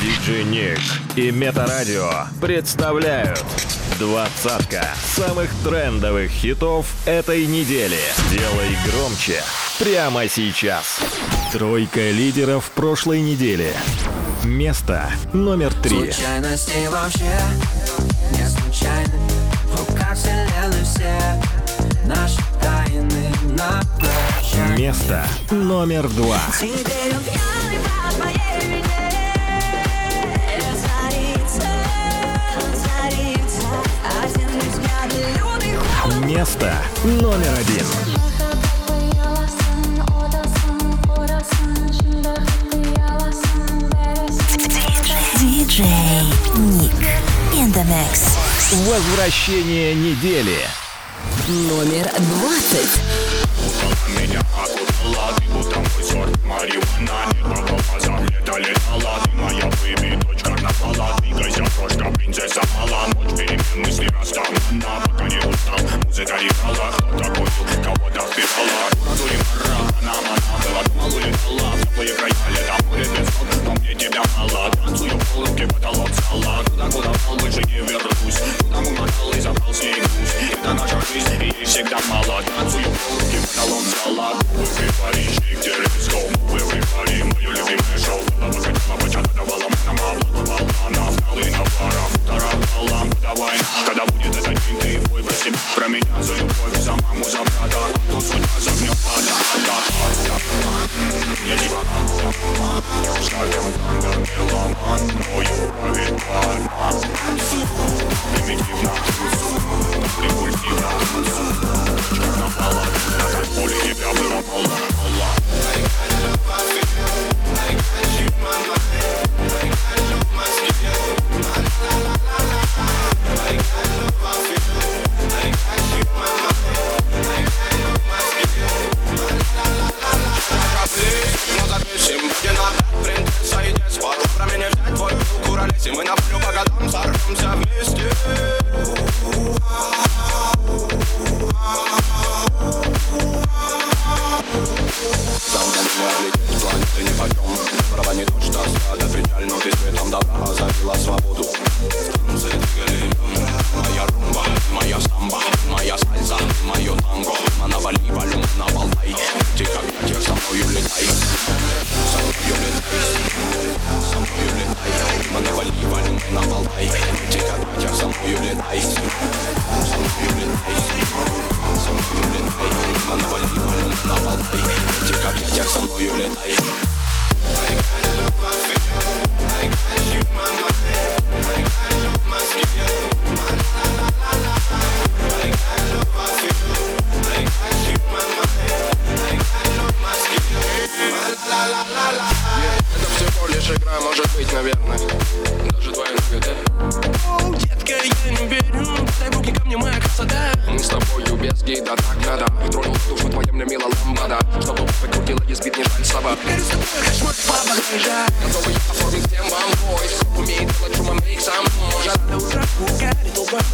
Диджей Ник и Метарадио представляют двадцатка самых трендовых хитов этой недели. Делай громче прямо сейчас. Тройка лидеров прошлой недели. Место номер три. Случайности вообще не случайны В руках вселенной все наши тайны на прощание Место номер два. Теперь Место номер один. Диджей Ник mix. Возвращение недели. Номер двадцать. Меня окутала, ты будто мой сорт марихуана Нет на глазах лето летала, ты моя бэби, дочь карнавала Двигайся, крошка, принцесса мала Ночь перемен, мысли расставлена Пока не устал, играла Кто-то купил, кого-то впирала Дура, мара, она, она была Думал, улетала, теплые края Лето, море без ног, но мне тебя мало Танцую в полубке, потолок скала Куда, куда больше не вернусь Куда умотал и забрал с ней груз Это наша жизнь, и всегда мало Танцую в полубке, потолок скала Everybody shake their legs, ты бой про себя Про меня за любовь, за маму, за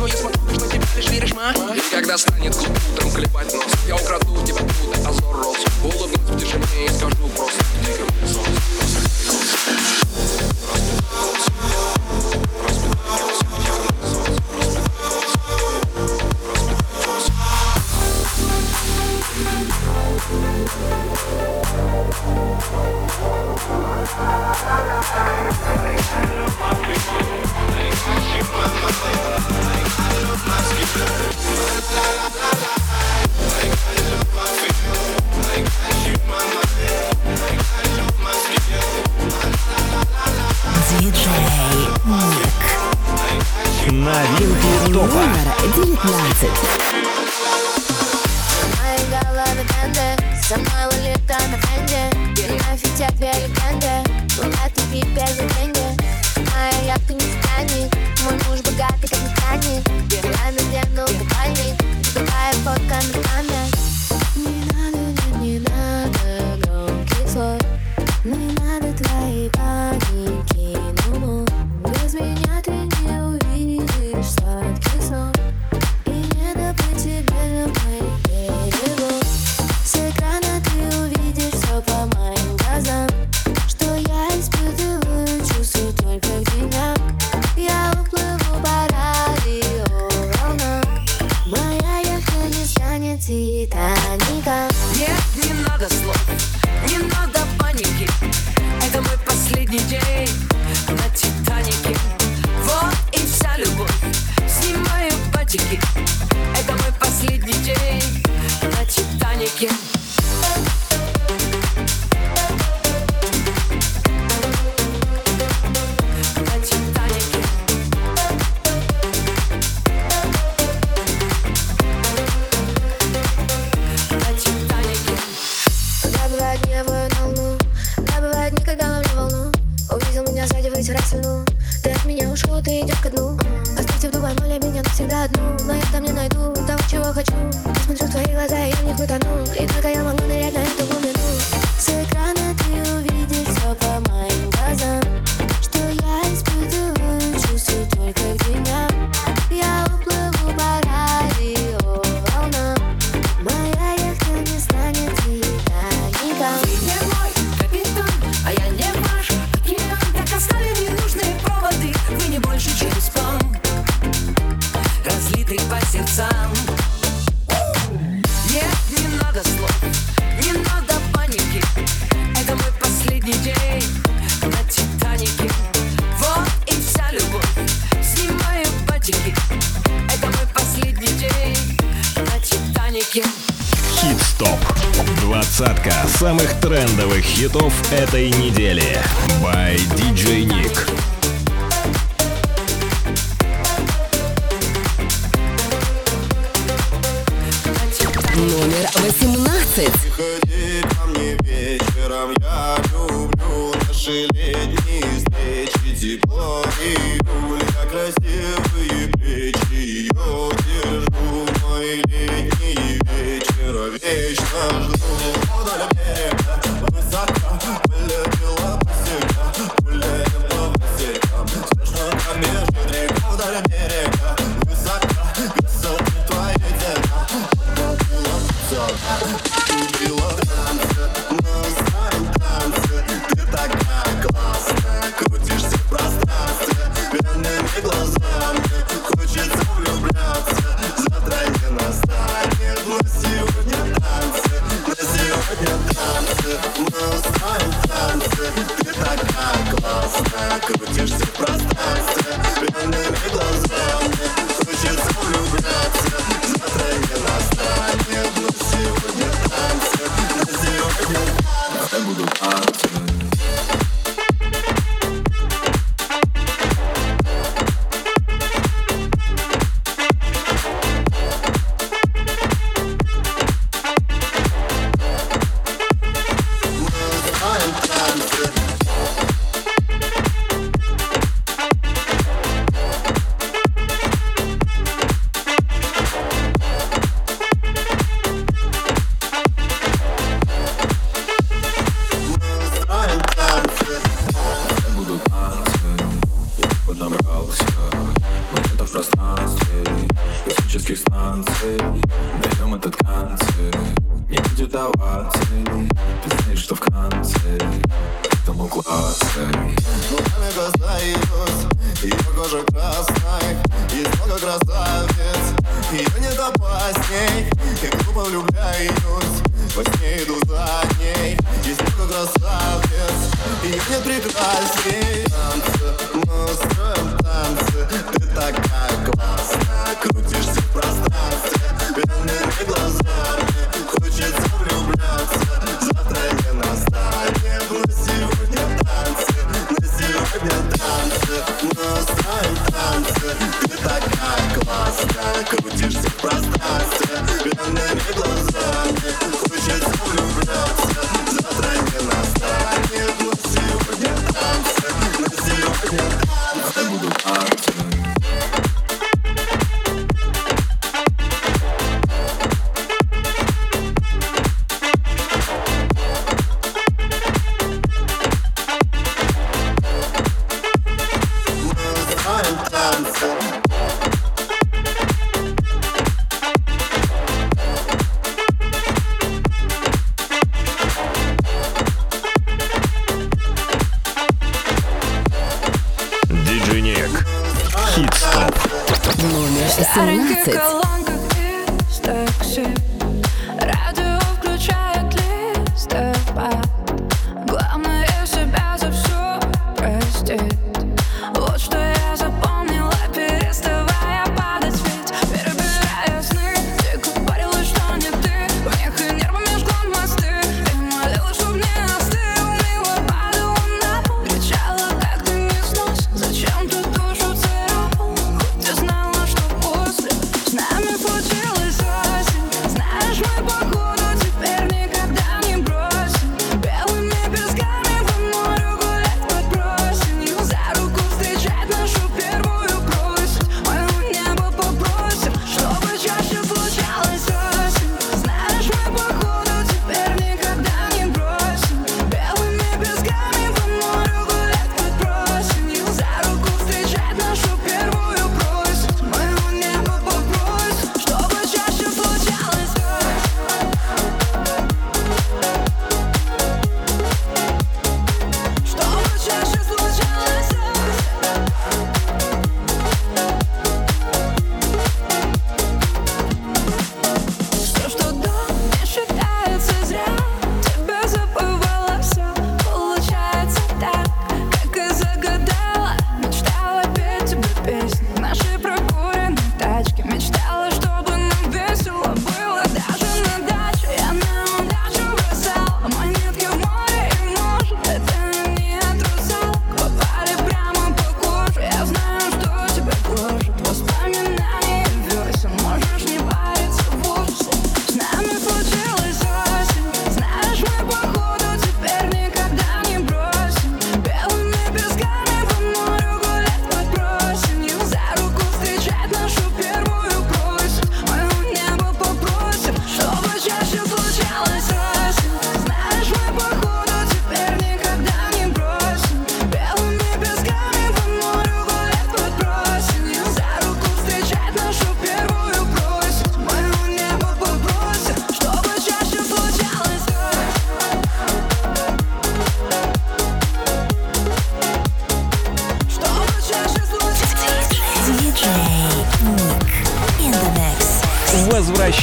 И когда станет утром клепать нос Я украду хитов этой недели. красавец Ее не допасть ней Я глупо влюбляюсь Во сне иду за ней Есть много красавец. Ее нет прекрасней Танцы, мы строим танцы Ты такая классная. крутишься в пространстве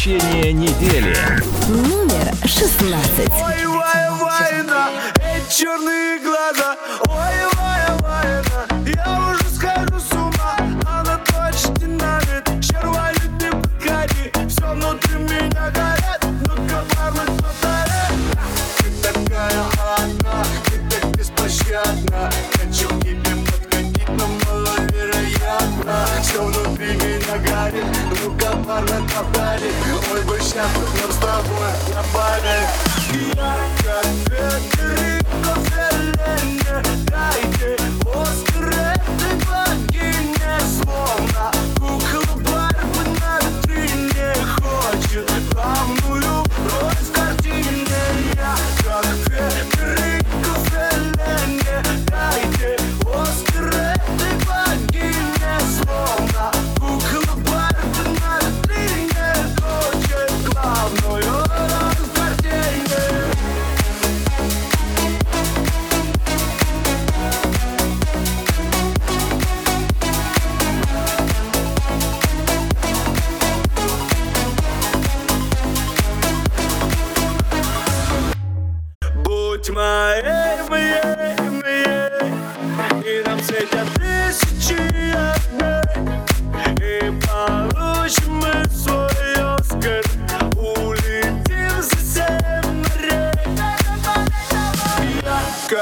Сообщение недели. Номер 16. Ой, вай, вайна, черные глаза, discovered your love with your body.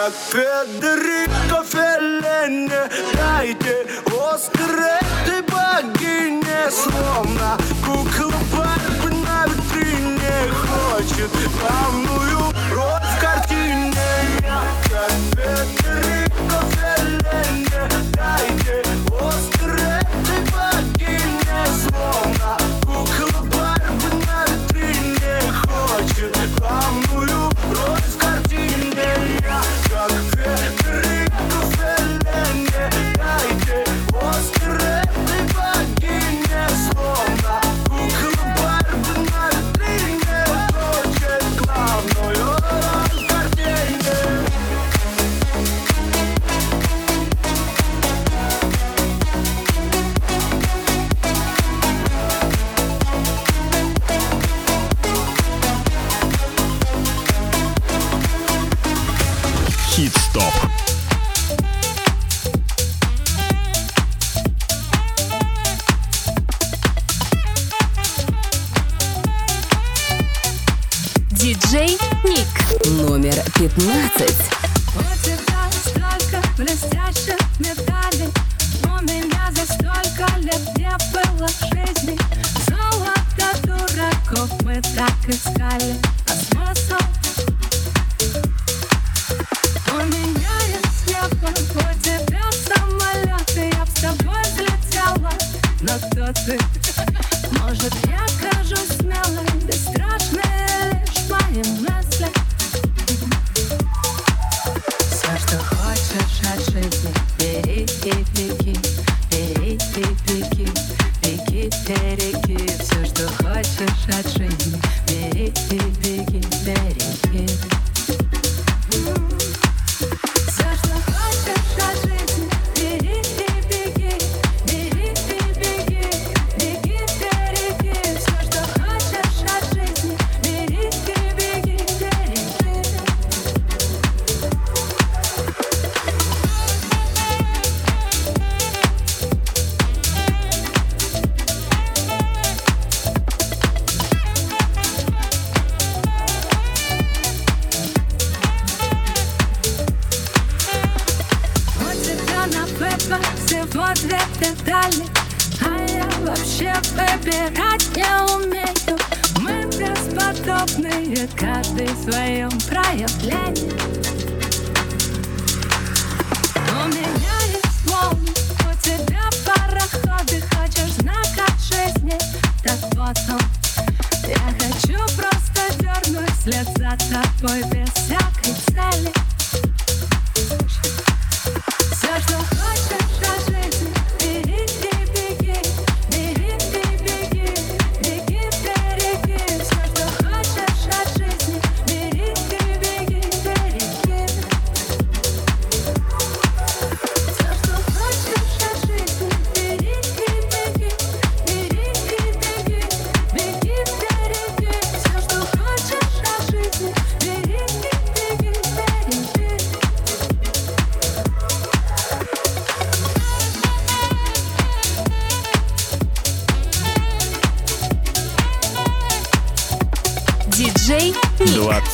как Федерико Феллене. Дайте острые ты богине Словно кукла Барб на витрине Хочет. Главную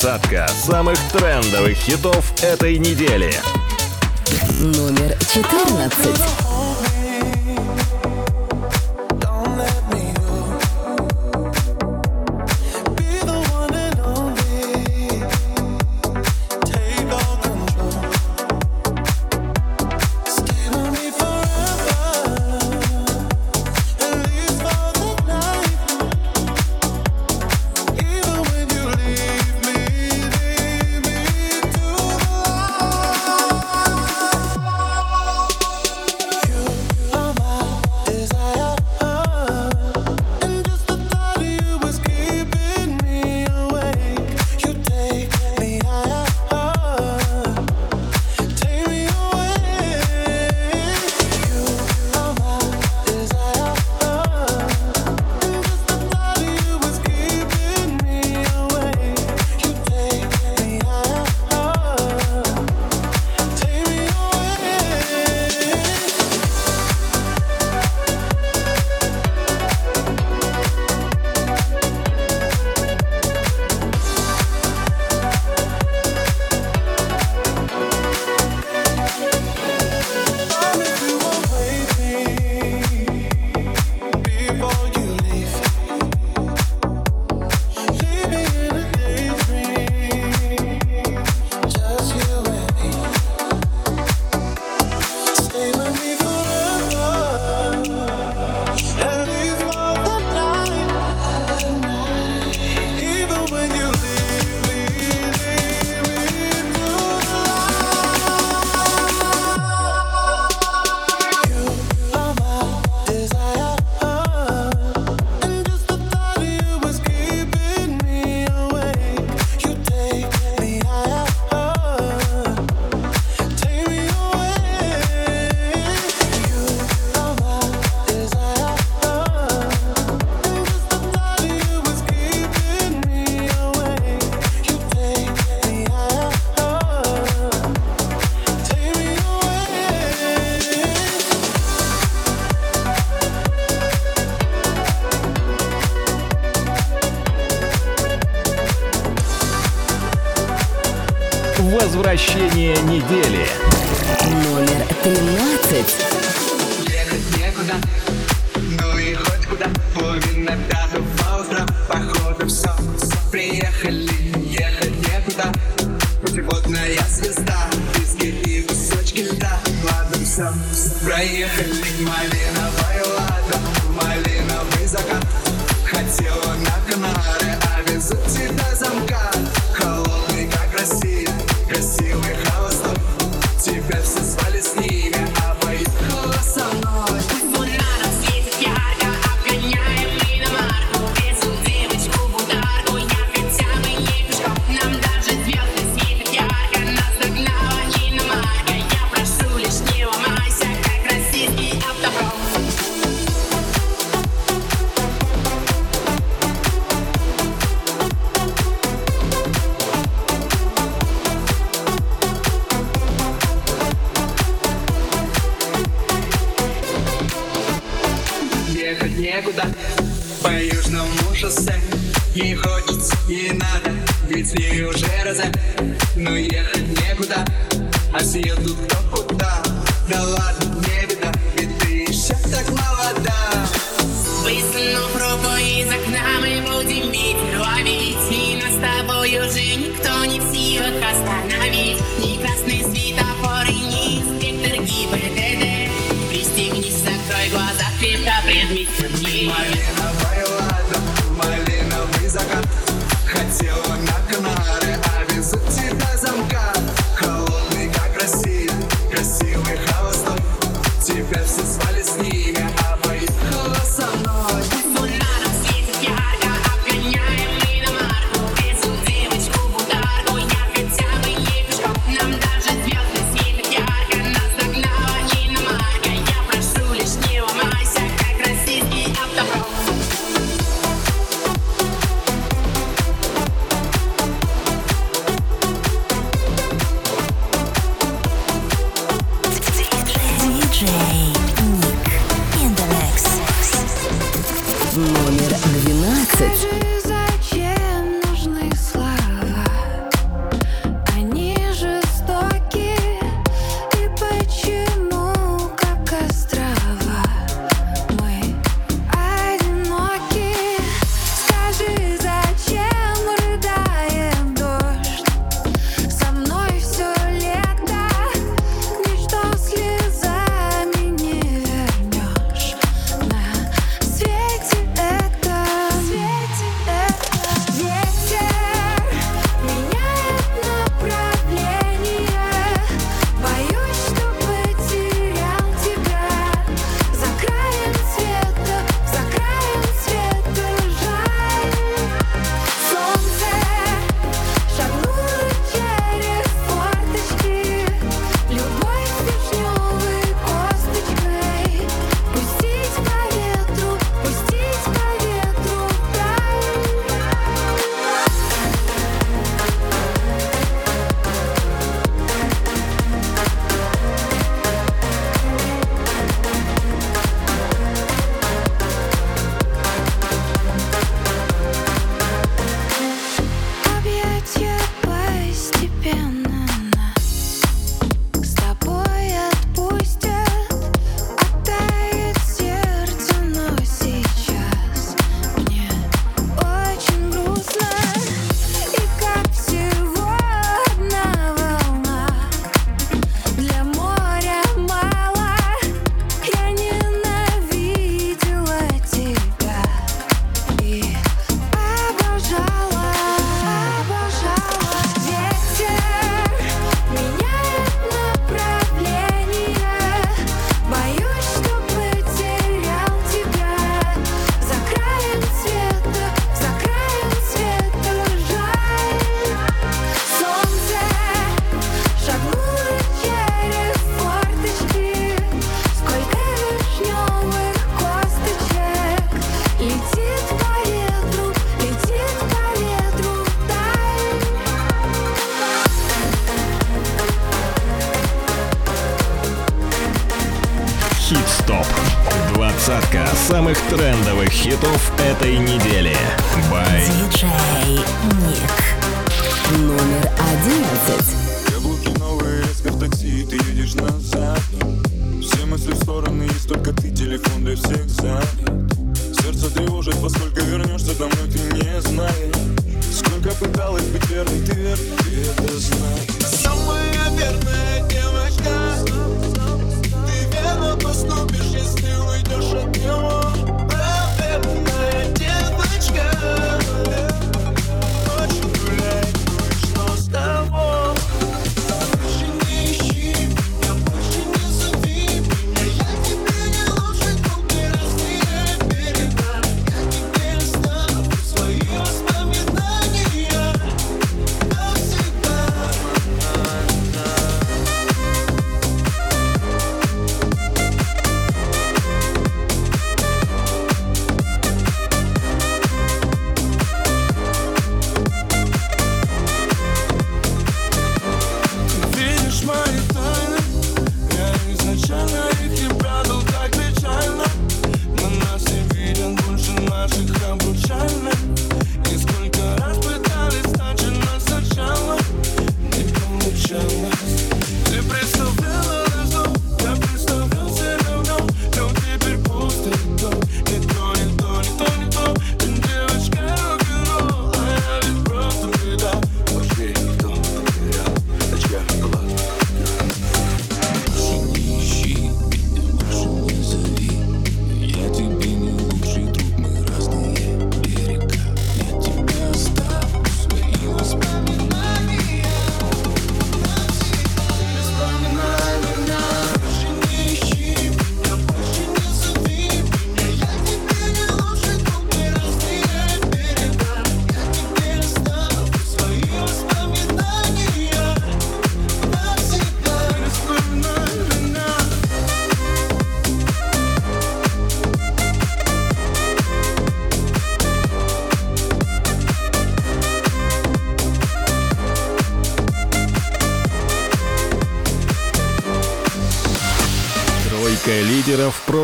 Двадцатка самых трендовых хитов этой недели. Номер 14.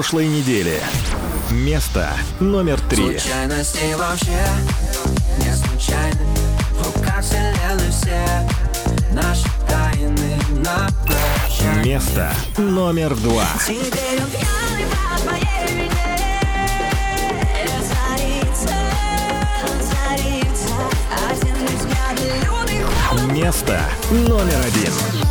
прошлой недели. Место номер три. Случайности вообще не случайны. В руках вселенной все наши тайны на прощание. Место номер два. Место номер один.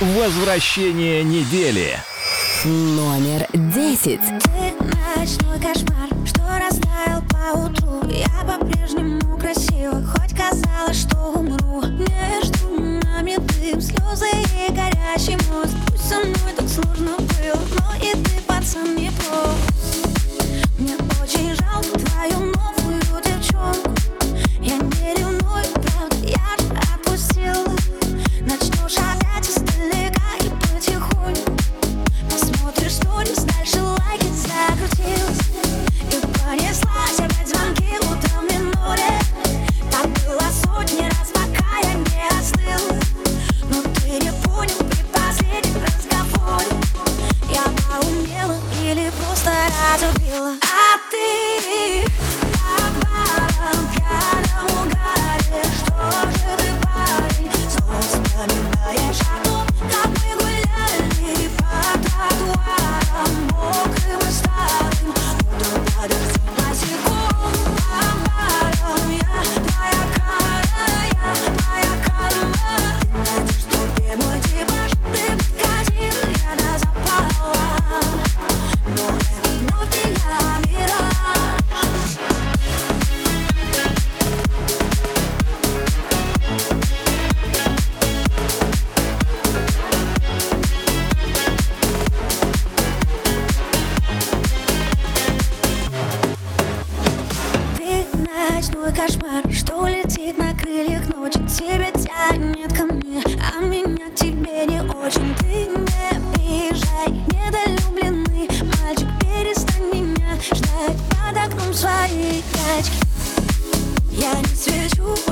Возвращение недели. Номер десять. Ты ночной кошмар, что растаял по утру. Я по-прежнему красива, хоть казалось, что умру. Между нами дым, слезы и горячий мост. Пусть со мной так сложно было, но и ты, пацан, не плох. Мне очень жалко твою новость. ночной кошмар Что летит на крыльях ночи. Тебя тянет ко мне А меня тебе не очень. Ты не приезжай Недолюбленный мальчик Перестань меня ждать. Под окном свои прячки Я не свечу.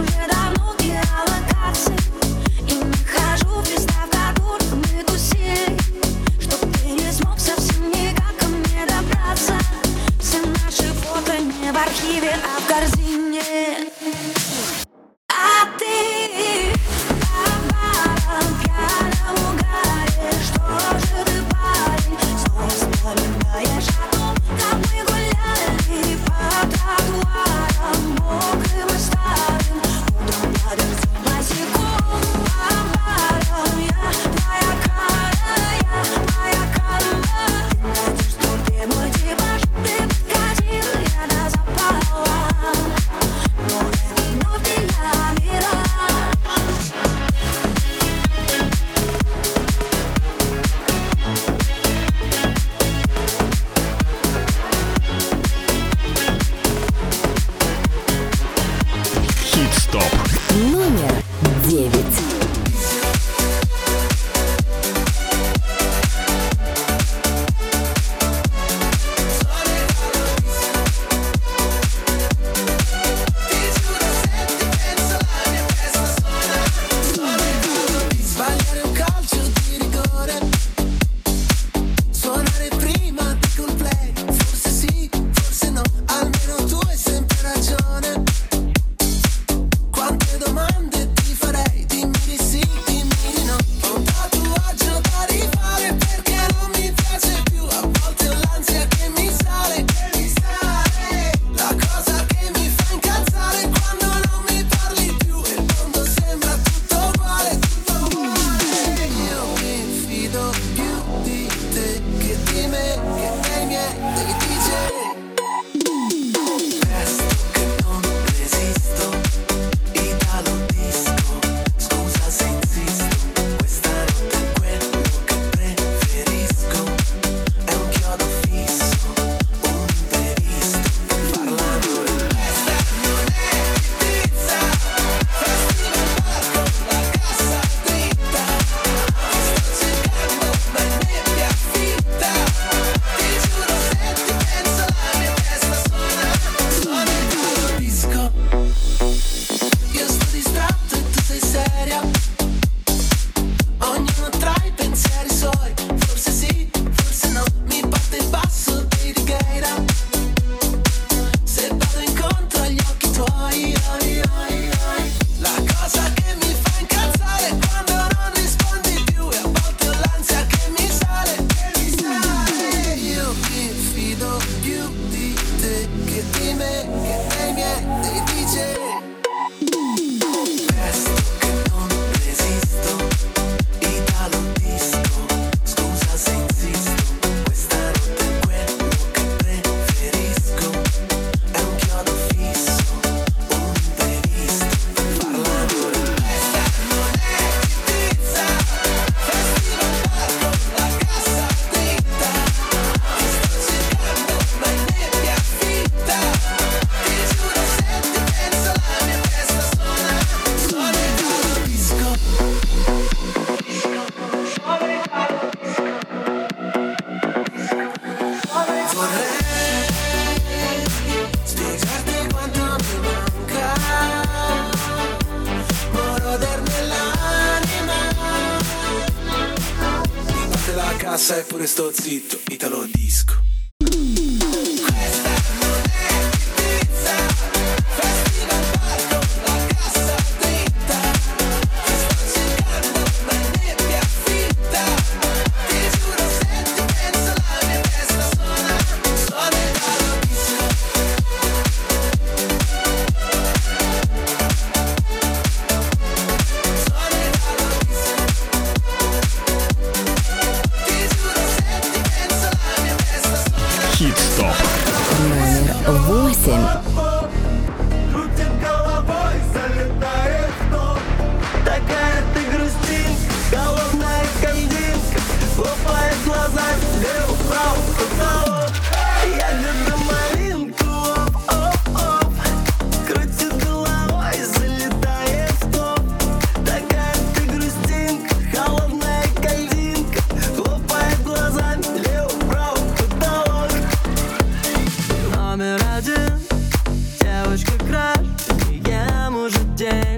Yeah.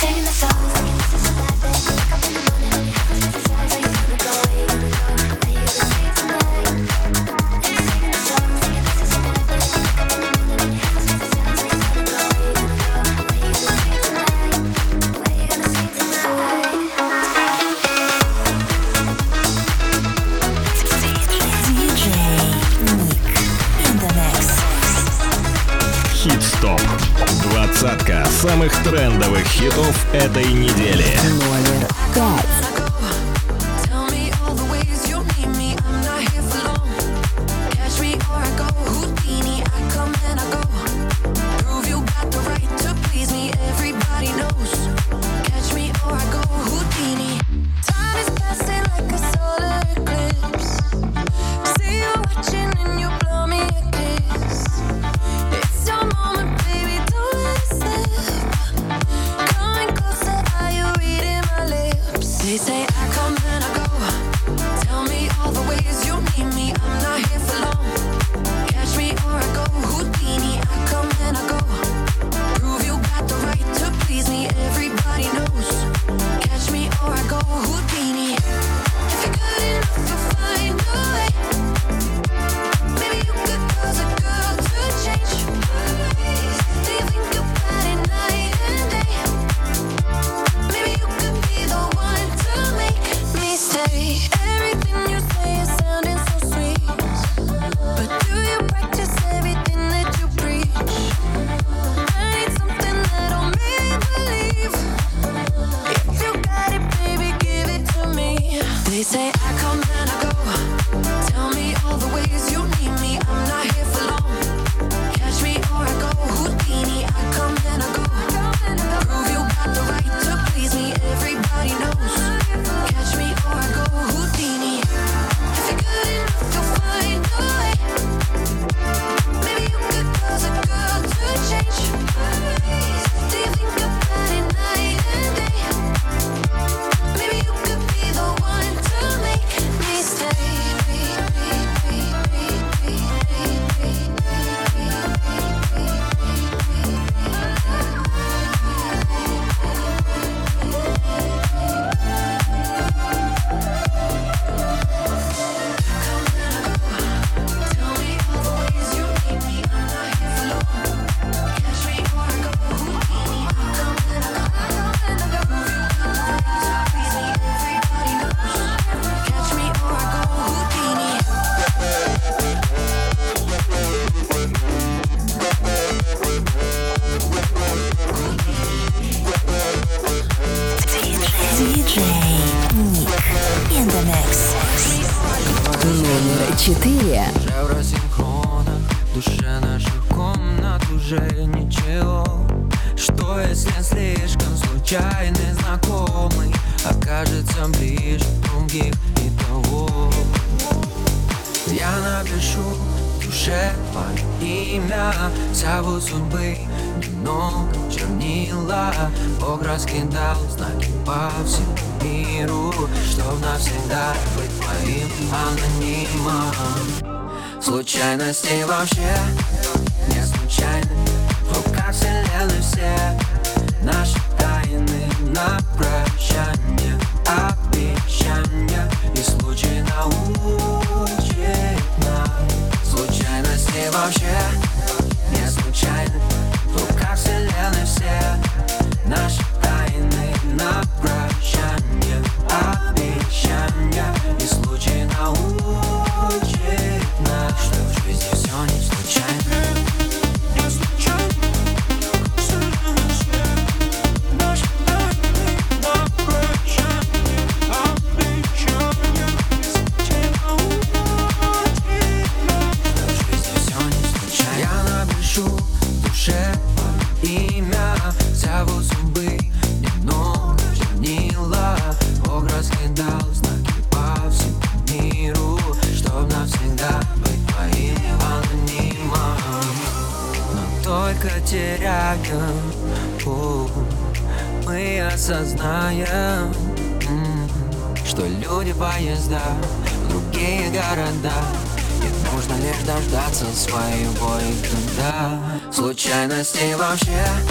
singing the song. это ног чернила Бог раскидал знаки по всему миру Чтоб навсегда быть твоим анонимом. Случайности вообще не случайны В руках вселенной все наши тайны на прощание Обещания и случай научит нас. Случайности вообще Axel Ernest, yeah. с вообще?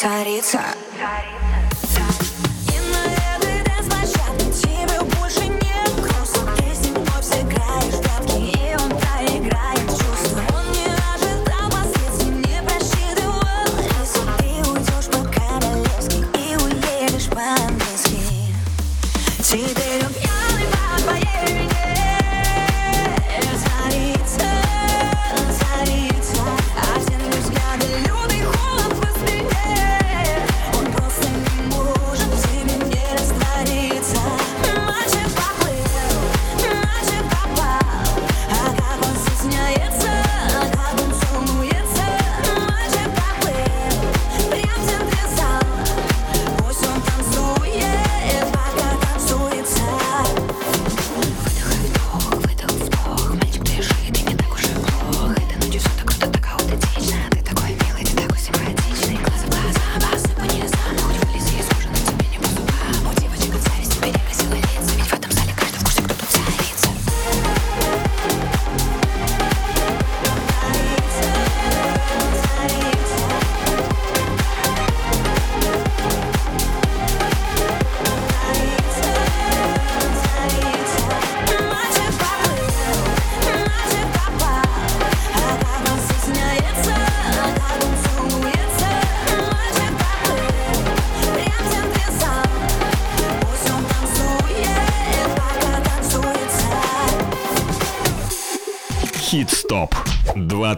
царица